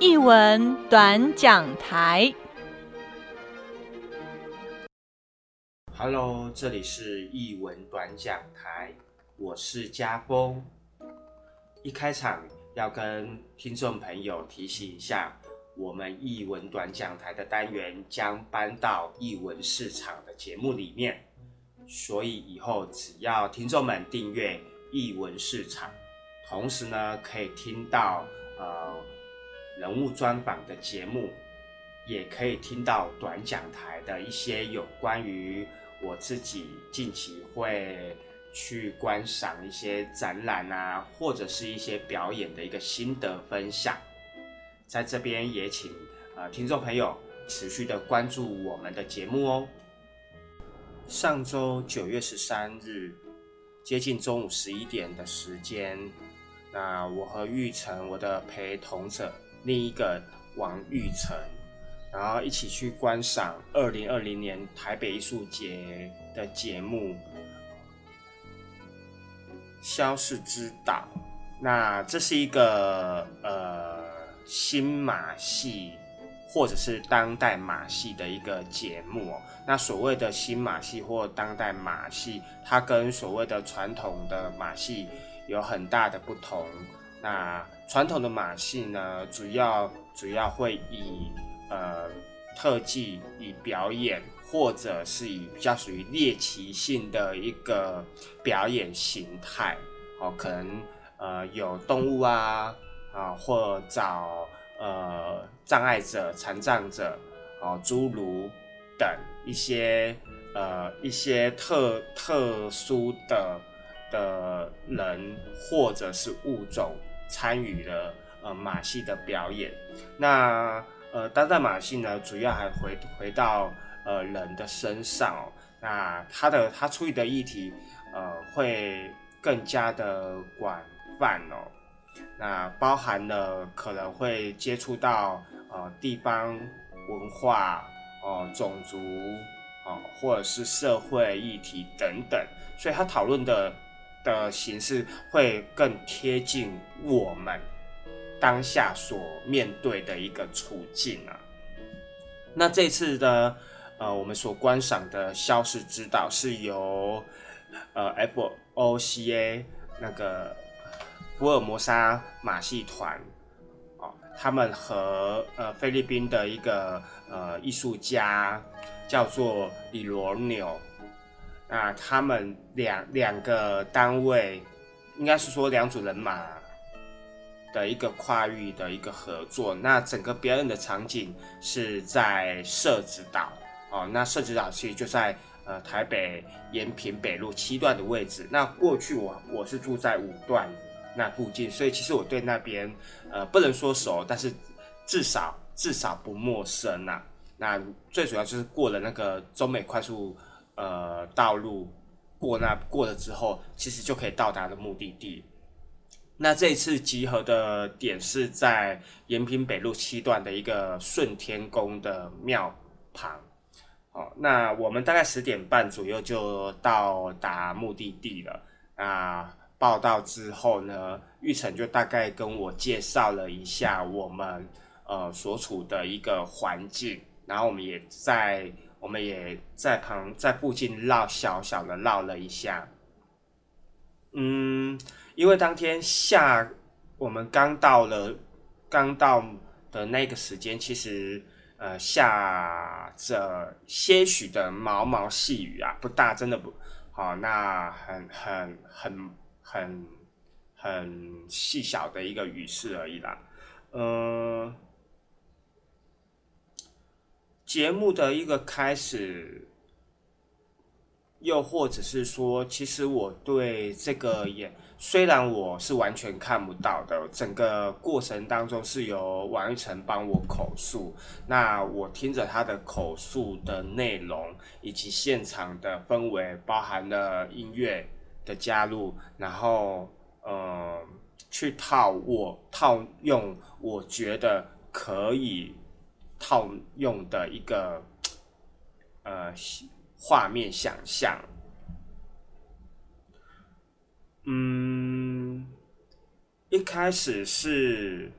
译文短讲台。Hello，这里是译文短讲台，我是家峰。一开场要跟听众朋友提醒一下，我们译文短讲台的单元将搬到译文市场的节目里面，所以以后只要听众们订阅译文市场，同时呢可以听到呃人物专访的节目，也可以听到短讲台的一些有关于我自己近期会。去观赏一些展览啊，或者是一些表演的一个心得分享，在这边也请呃听众朋友持续的关注我们的节目哦。上周九月十三日，接近中午十一点的时间，那我和玉成我的陪同者另一个王玉成，然后一起去观赏二零二零年台北艺术节的节目。消逝之岛，那这是一个呃新马戏或者是当代马戏的一个节目。那所谓的新马戏或当代马戏，它跟所谓的传统的马戏有很大的不同。那传统的马戏呢，主要主要会以呃特技以表演。或者是以比较属于猎奇性的一个表演形态，哦，可能呃有动物啊啊，或找呃障碍者、残障者，哦，侏儒等一些呃一些特特殊的的人或者是物种参与了呃马戏的表演。那呃当代马戏呢，主要还回回到。呃，人的身上哦，那他的他处理的议题，呃，会更加的广泛哦，那包含了可能会接触到呃地方文化哦、种族哦，或者是社会议题等等，所以他讨论的的形式会更贴近我们当下所面对的一个处境啊。那这次的。呃，我们所观赏的《消失之岛》是由呃 F O C A 那个福尔摩沙马戏团哦，他们和呃菲律宾的一个呃艺术家叫做李罗纽，那他们两两个单位应该是说两组人马的一个跨域的一个合作。那整个表演的场景是在社子岛。哦，那设置岛其实就在呃台北延平北路七段的位置。那过去我我是住在五段那附近，所以其实我对那边呃不能说熟，但是至少至少不陌生呐。那最主要就是过了那个中美快速呃道路，过那过了之后，其实就可以到达的目的地。那这一次集合的点是在延平北路七段的一个顺天宫的庙旁。哦，那我们大概十点半左右就到达目的地了。那报道之后呢，玉成就大概跟我介绍了一下我们呃所处的一个环境，然后我们也在我们也在旁在附近绕小小的绕了一下。嗯，因为当天下我们刚到了刚到的那个时间，其实。呃，下着些许的毛毛细雨啊，不大，真的不好，那很很很很很细小的一个雨势而已啦。呃，节目的一个开始。又或者是说，其实我对这个也，虽然我是完全看不到的，整个过程当中是由王玉成帮我口述，那我听着他的口述的内容以及现场的氛围，包含了音乐的加入，然后呃，去套我套用我觉得可以套用的一个呃。画面想象，嗯，一开始是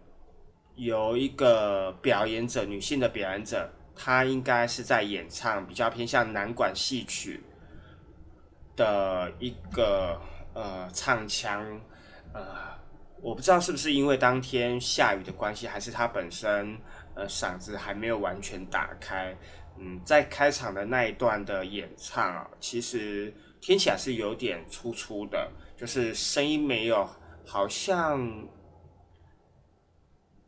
有一个表演者，女性的表演者，她应该是在演唱比较偏向南管戏曲的一个呃唱腔，呃，我不知道是不是因为当天下雨的关系，还是她本身呃嗓子还没有完全打开。嗯，在开场的那一段的演唱啊，其实听起来是有点粗粗的，就是声音没有，好像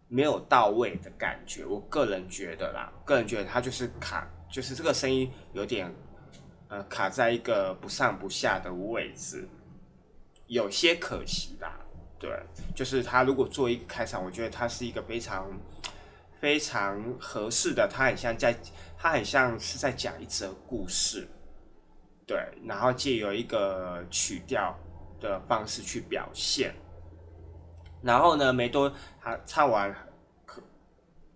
没有到位的感觉。我个人觉得啦，个人觉得他就是卡，就是这个声音有点呃卡在一个不上不下的位置，有些可惜啦。对，就是他如果做一个开场，我觉得他是一个非常非常合适的，他很像在。他很像是在讲一则故事，对，然后借由一个曲调的方式去表现。然后呢，没多他唱完，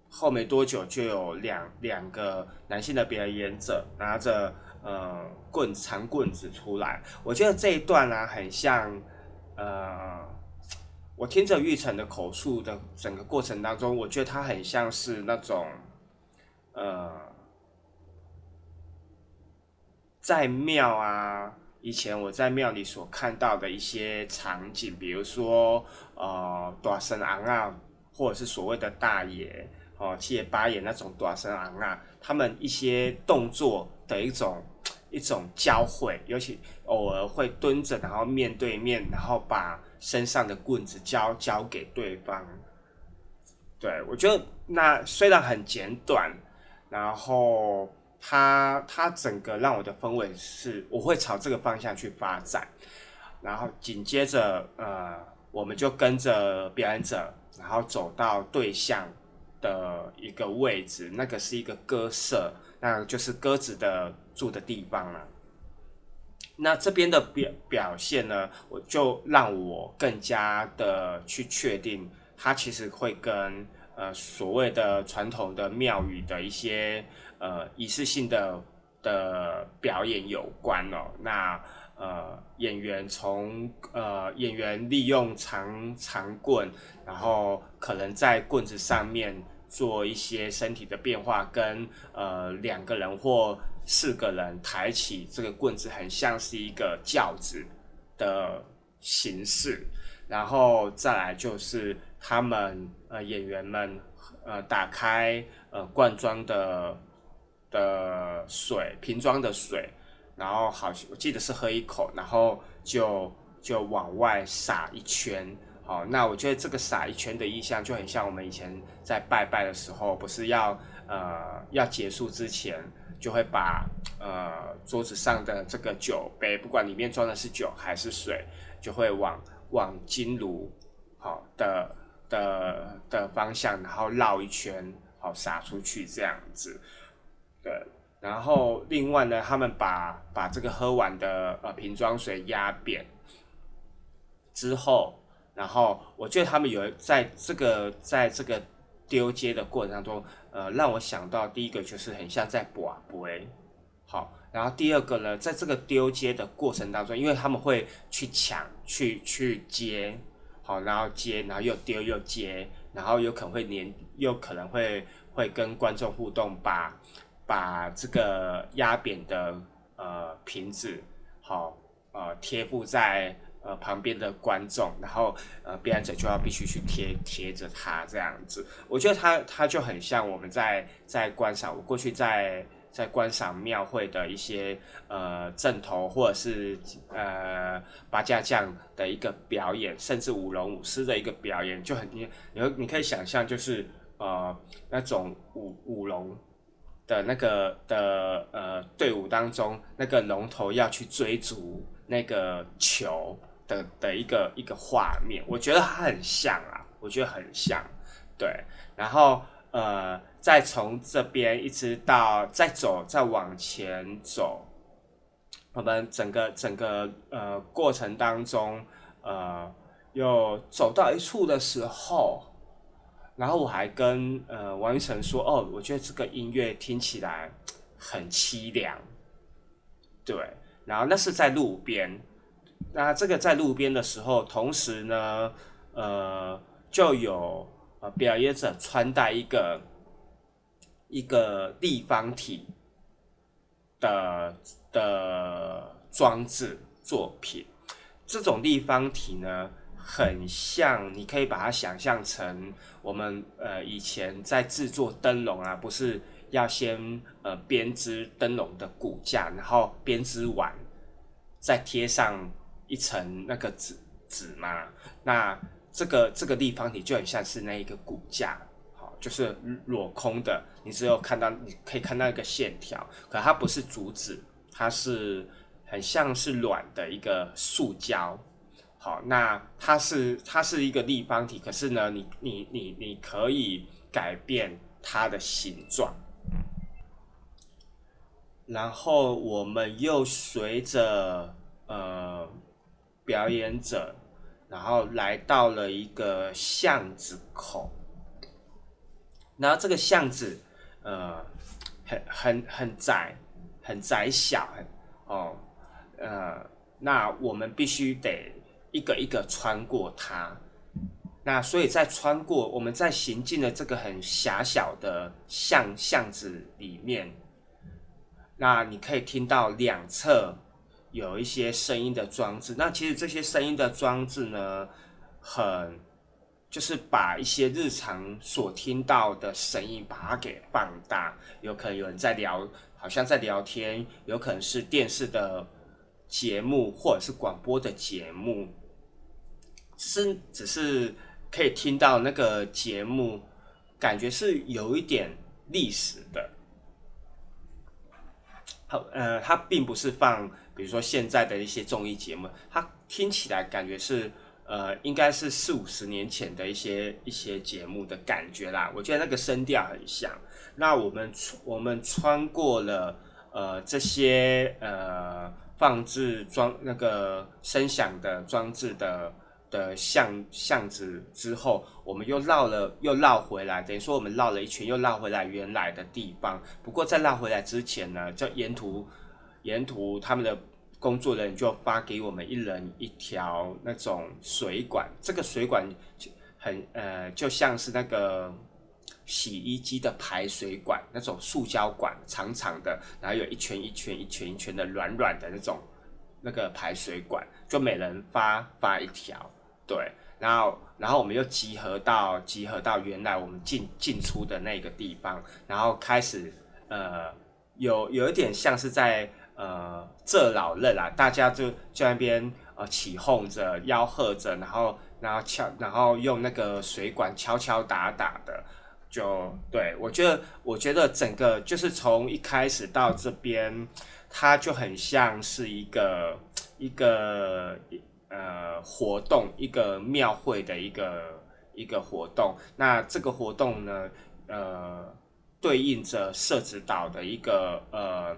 后没多久就有两两个男性的表演者拿着呃棍长棍子出来。我觉得这一段呢，很像呃，我听着玉成的口述的整个过程当中，我觉得他很像是那种呃。在庙啊，以前我在庙里所看到的一些场景，比如说呃，大神昂啊，或者是所谓的大爷哦，七爷八爷那种大神昂啊，他们一些动作的一种一种交汇，尤其偶尔会蹲着，然后面对面，然后把身上的棍子交交给对方。对我觉得那虽然很简短，然后。它它整个让我的氛围是，我会朝这个方向去发展，然后紧接着呃，我们就跟着表演者，然后走到对象的一个位置，那个是一个鸽舍，那就是鸽子的住的地方了。那这边的表表现呢，我就让我更加的去确定，它其实会跟呃所谓的传统的庙宇的一些。呃，仪式性的的表演有关哦。那呃，演员从呃演员利用长长棍，然后可能在棍子上面做一些身体的变化，跟呃两个人或四个人抬起这个棍子，很像是一个轿子的形式。然后再来就是他们呃演员们呃打开呃罐装的。的水瓶装的水，然后好，我记得是喝一口，然后就就往外撒一圈。好，那我觉得这个撒一圈的意象就很像我们以前在拜拜的时候，不是要呃要结束之前，就会把呃桌子上的这个酒杯，不管里面装的是酒还是水，就会往往金炉好的的的方向，然后绕一圈，好撒出去这样子。对，然后另外呢，他们把把这个喝完的呃瓶装水压扁之后，然后我觉得他们有在这个在这个丢接的过程当中，呃，让我想到第一个就是很像在卜杯，好，然后第二个呢，在这个丢接的过程当中，因为他们会去抢去去接，好，然后接，然后又丢又接，然后有可能会连，又可能会会跟观众互动，把。把这个压扁的呃瓶子，好呃贴附在呃旁边的观众，然后呃表演者就要必须去贴贴着他这样子。我觉得他他就很像我们在在观赏，我过去在在观赏庙会的一些呃正头或者是呃八家将的一个表演，甚至舞龙舞狮的一个表演，就很你你你可以想象就是呃那种舞舞龙。的那个的呃队伍当中，那个龙头要去追逐那个球的的一个一个画面，我觉得它很像啊，我觉得很像，对。然后呃，再从这边一直到再走，再往前走，我们整个整个呃过程当中，呃，又走到一处的时候。然后我还跟呃王一成说，哦，我觉得这个音乐听起来很凄凉，对。然后那是在路边，那这个在路边的时候，同时呢，呃，就有呃表演者穿戴一个一个立方体的的装置作品。这种立方体呢，很像，你可以把它想象成我们呃以前在制作灯笼啊，不是要先呃编织灯笼的骨架，然后编织完再贴上一层那个纸纸嘛？那这个这个立方体就很像是那一个骨架，好，就是裸空的，你只有看到你可以看到一个线条，可它不是竹子，它是。很像是软的一个塑胶，好，那它是它是一个立方体，可是呢，你你你你可以改变它的形状，然后我们又随着呃表演者，然后来到了一个巷子口，然后这个巷子呃很很很窄，很窄小，哦。呃，那我们必须得一个一个穿过它。那所以在穿过我们在行进的这个很狭小的巷巷子里面，那你可以听到两侧有一些声音的装置。那其实这些声音的装置呢，很就是把一些日常所听到的声音把它给放大。有可能有人在聊，好像在聊天；有可能是电视的。节目或者是广播的节目，是只是可以听到那个节目，感觉是有一点历史的。好，呃，它并不是放，比如说现在的一些综艺节目，它听起来感觉是，呃，应该是四五十年前的一些一些节目的感觉啦。我觉得那个声调很像。那我们我们穿过了，呃，这些呃。放置装那个声响的装置的的巷巷子之后，我们又绕了又绕回来，等于说我们绕了一圈又绕回来原来的地方。不过在绕回来之前呢，就沿途沿途他们的工作人员就发给我们一人一条那种水管，这个水管很呃就像是那个。洗衣机的排水管那种塑胶管，长长的，然后有一圈一圈一圈一圈的软软的那种那个排水管，就每人发发一条，对，然后然后我们又集合到集合到原来我们进进出的那个地方，然后开始呃有有一点像是在呃这老任啊，大家就在那边呃起哄着吆喝着，然后然后敲然后用那个水管敲敲打打的。就对我觉得，我觉得整个就是从一开始到这边，它就很像是一个一个呃活动，一个庙会的一个一个活动。那这个活动呢，呃，对应着社子岛的一个呃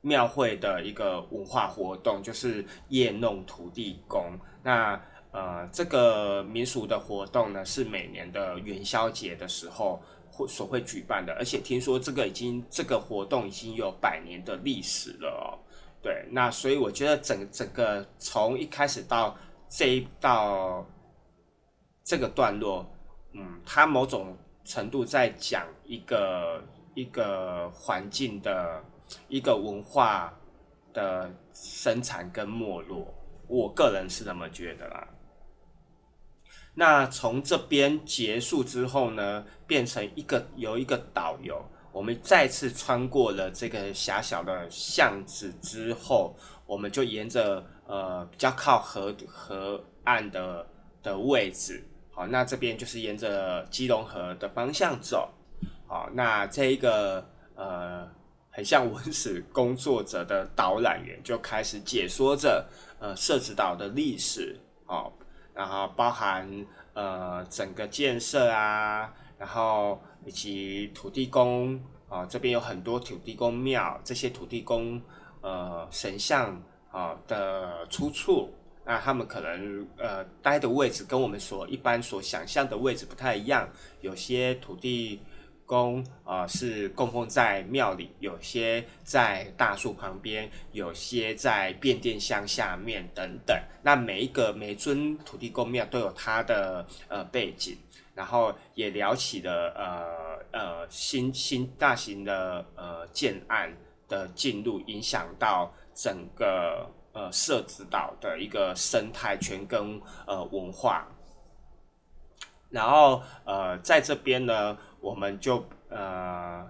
庙会的一个文化活动，就是夜弄土地公。那呃，这个民俗的活动呢，是每年的元宵节的时候会所会举办的，而且听说这个已经这个活动已经有百年的历史了。对，那所以我觉得整整个从一开始到这一到这个段落，嗯，它某种程度在讲一个一个环境的一个文化的生产跟没落，我个人是这么觉得啦。那从这边结束之后呢，变成一个有一个导游，我们再次穿过了这个狭小的巷子之后，我们就沿着呃比较靠河河岸的的位置，好，那这边就是沿着基隆河的方向走，好，那这一个呃很像文史工作者的导览员就开始解说着呃社子岛的历史，好。然后包含呃整个建设啊，然后以及土地公啊，这边有很多土地公庙，这些土地公呃神像啊的出处，那他们可能呃待的位置跟我们所一般所想象的位置不太一样，有些土地供呃是供奉在庙里，有些在大树旁边，有些在变电箱下面等等。那每一个每尊土地公庙都有它的呃背景，然后也聊起了呃呃新新大型的呃建案的进入，影响到整个呃社子岛的一个生态圈跟呃文化。然后呃，在这边呢，我们就呃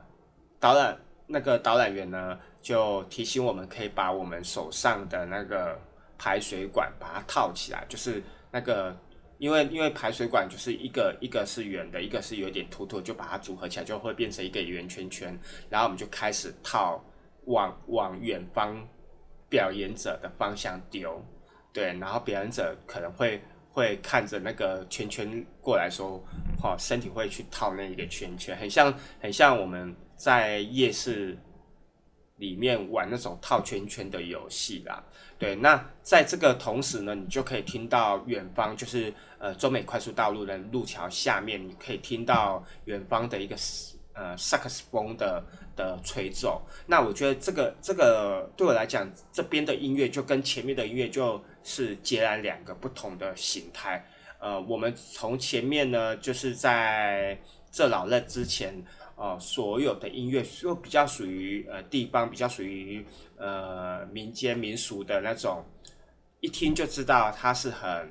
导览那个导览员呢，就提醒我们可以把我们手上的那个排水管把它套起来，就是那个因为因为排水管就是一个一个是圆的，一个是有点凸凸，就把它组合起来就会变成一个圆圈圈。然后我们就开始套往往远方表演者的方向丢，对，然后表演者可能会。会看着那个圈圈过来说，哦，身体会去套那一个圈圈，很像很像我们在夜市里面玩那种套圈圈的游戏啦。对，那在这个同时呢，你就可以听到远方，就是呃中美快速道路的路桥下面，你可以听到远方的一个呃萨克斯风的的吹奏。那我觉得这个这个对我来讲，这边的音乐就跟前面的音乐就。是截然两个不同的形态。呃，我们从前面呢，就是在这老任之前，呃，所有的音乐又比较属于呃地方，比较属于呃民间民俗的那种，一听就知道它是很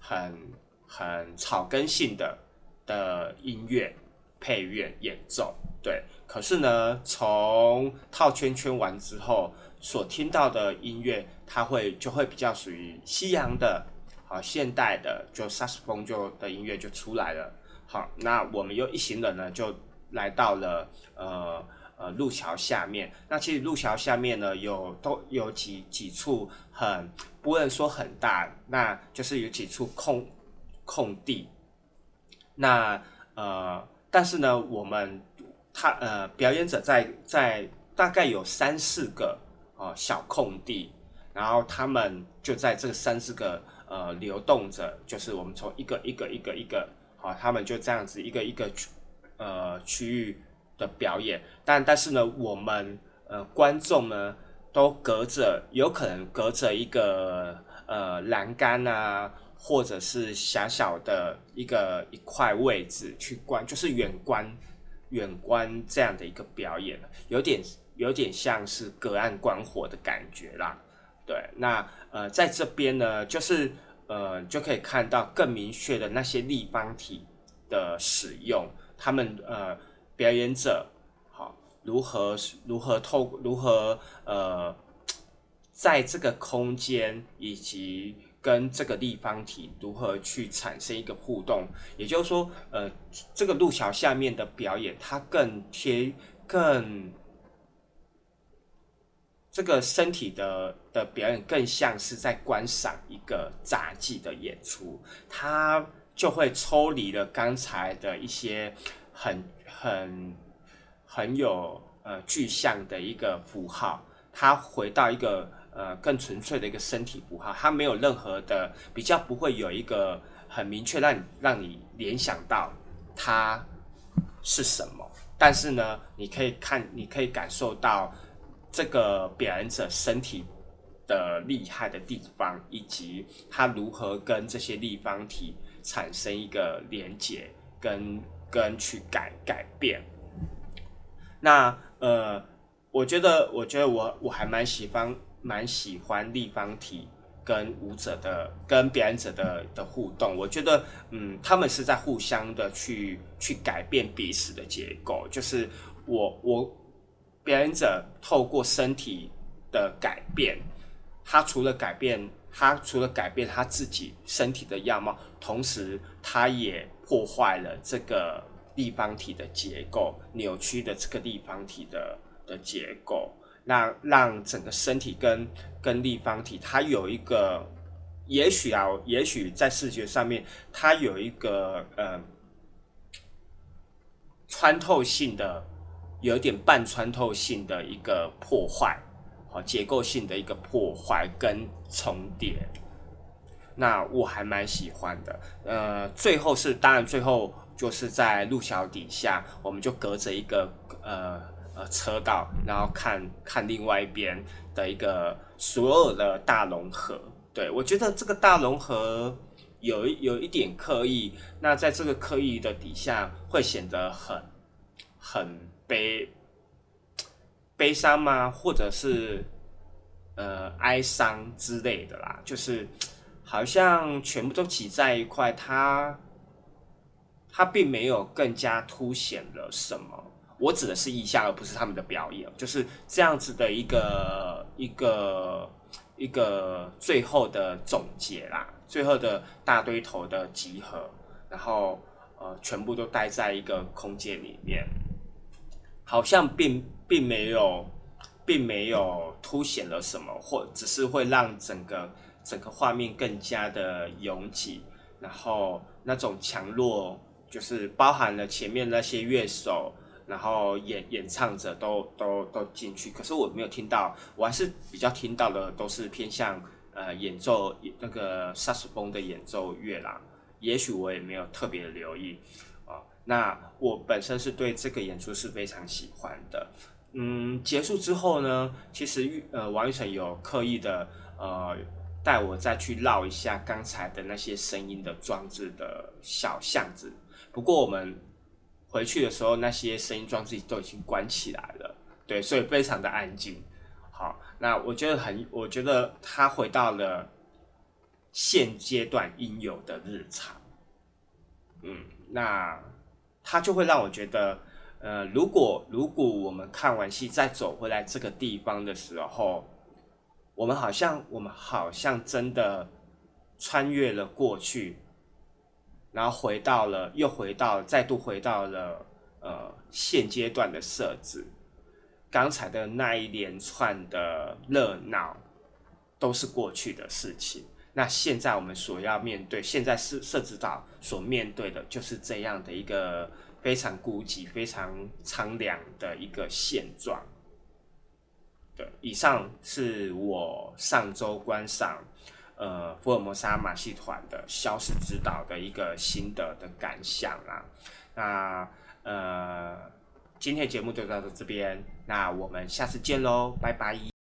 很很草根性的的音乐配乐演奏。对，可是呢，从套圈圈完之后。所听到的音乐，它会就会比较属于西洋的，好现代的，就萨斯风就的音乐就出来了。好，那我们又一行人呢，就来到了呃呃路桥下面。那其实路桥下面呢，有都有几几处很不能说很大，那就是有几处空空地。那呃，但是呢，我们他呃表演者在在大概有三四个。哦，小空地，然后他们就在这三四个呃流动着，就是我们从一个一个一个一个，好，他们就这样子一个一个呃区域的表演，但但是呢，我们呃观众呢都隔着，有可能隔着一个呃栏杆啊，或者是狭小的一个一块位置去观，就是远观远观这样的一个表演，有点。有点像是隔岸观火的感觉啦，对，那呃在这边呢，就是呃就可以看到更明确的那些立方体的使用，他们呃表演者好如何如何透如何呃在这个空间以及跟这个立方体如何去产生一个互动，也就是说呃这个路桥下面的表演，它更贴更。这个身体的的表演更像是在观赏一个杂技的演出，它就会抽离了刚才的一些很很很有呃具象的一个符号，它回到一个呃更纯粹的一个身体符号，它没有任何的比较，不会有一个很明确让你让你联想到它是什么，但是呢，你可以看，你可以感受到。这个表演者身体的厉害的地方，以及他如何跟这些立方体产生一个连接，跟跟去改改变。那呃，我觉得，我觉得我我还蛮喜欢蛮喜欢立方体跟舞者的跟表演者的的互动。我觉得，嗯，他们是在互相的去去改变彼此的结构。就是我我。表演者透过身体的改变，他除了改变，他除了改变他自己身体的样貌，同时他也破坏了这个立方体的结构，扭曲的这个立方体的的结构，那让整个身体跟跟立方体，它有一个，也许啊，也许在视觉上面，它有一个呃穿透性的。有点半穿透性的一个破坏，好结构性的一个破坏跟重叠。那我还蛮喜欢的。呃，最后是当然最后就是在路桥底下，我们就隔着一个呃呃车道，然后看看另外一边的一个所有的大融合。对我觉得这个大融合有有一点刻意，那在这个刻意的底下会显得很很悲悲伤吗？或者是呃哀伤之类的啦，就是好像全部都挤在一块，它它并没有更加凸显了什么。我指的是意象，而不是他们的表演，就是这样子的一个一个一个最后的总结啦，最后的大堆头的集合，然后呃全部都待在一个空间里面。好像并并没有，并没有凸显了什么，或只是会让整个整个画面更加的拥挤，然后那种强弱就是包含了前面那些乐手，然后演演唱者都都都进去，可是我没有听到，我还是比较听到的都是偏向呃演奏那个萨斯风的演奏乐啦，也许我也没有特别留意。啊那我本身是对这个演出是非常喜欢的，嗯，结束之后呢，其实呃王玉成有刻意的呃带我再去绕一下刚才的那些声音的装置的小巷子，不过我们回去的时候那些声音装置都已经关起来了，对，所以非常的安静。好，那我觉得很，我觉得他回到了现阶段应有的日常，嗯，那。他就会让我觉得，呃，如果如果我们看完戏再走回来这个地方的时候，我们好像我们好像真的穿越了过去，然后回到了，又回到，再度回到了呃现阶段的设置，刚才的那一连串的热闹都是过去的事情。那现在我们所要面对，现在是设置到所面对的，就是这样的一个非常孤寂、非常苍凉的一个现状。对，以上是我上周观赏呃福尔摩沙马戏团的《消失之岛》的一个心得的感想啦。那呃，今天节目就到这边，那我们下次见喽，拜拜。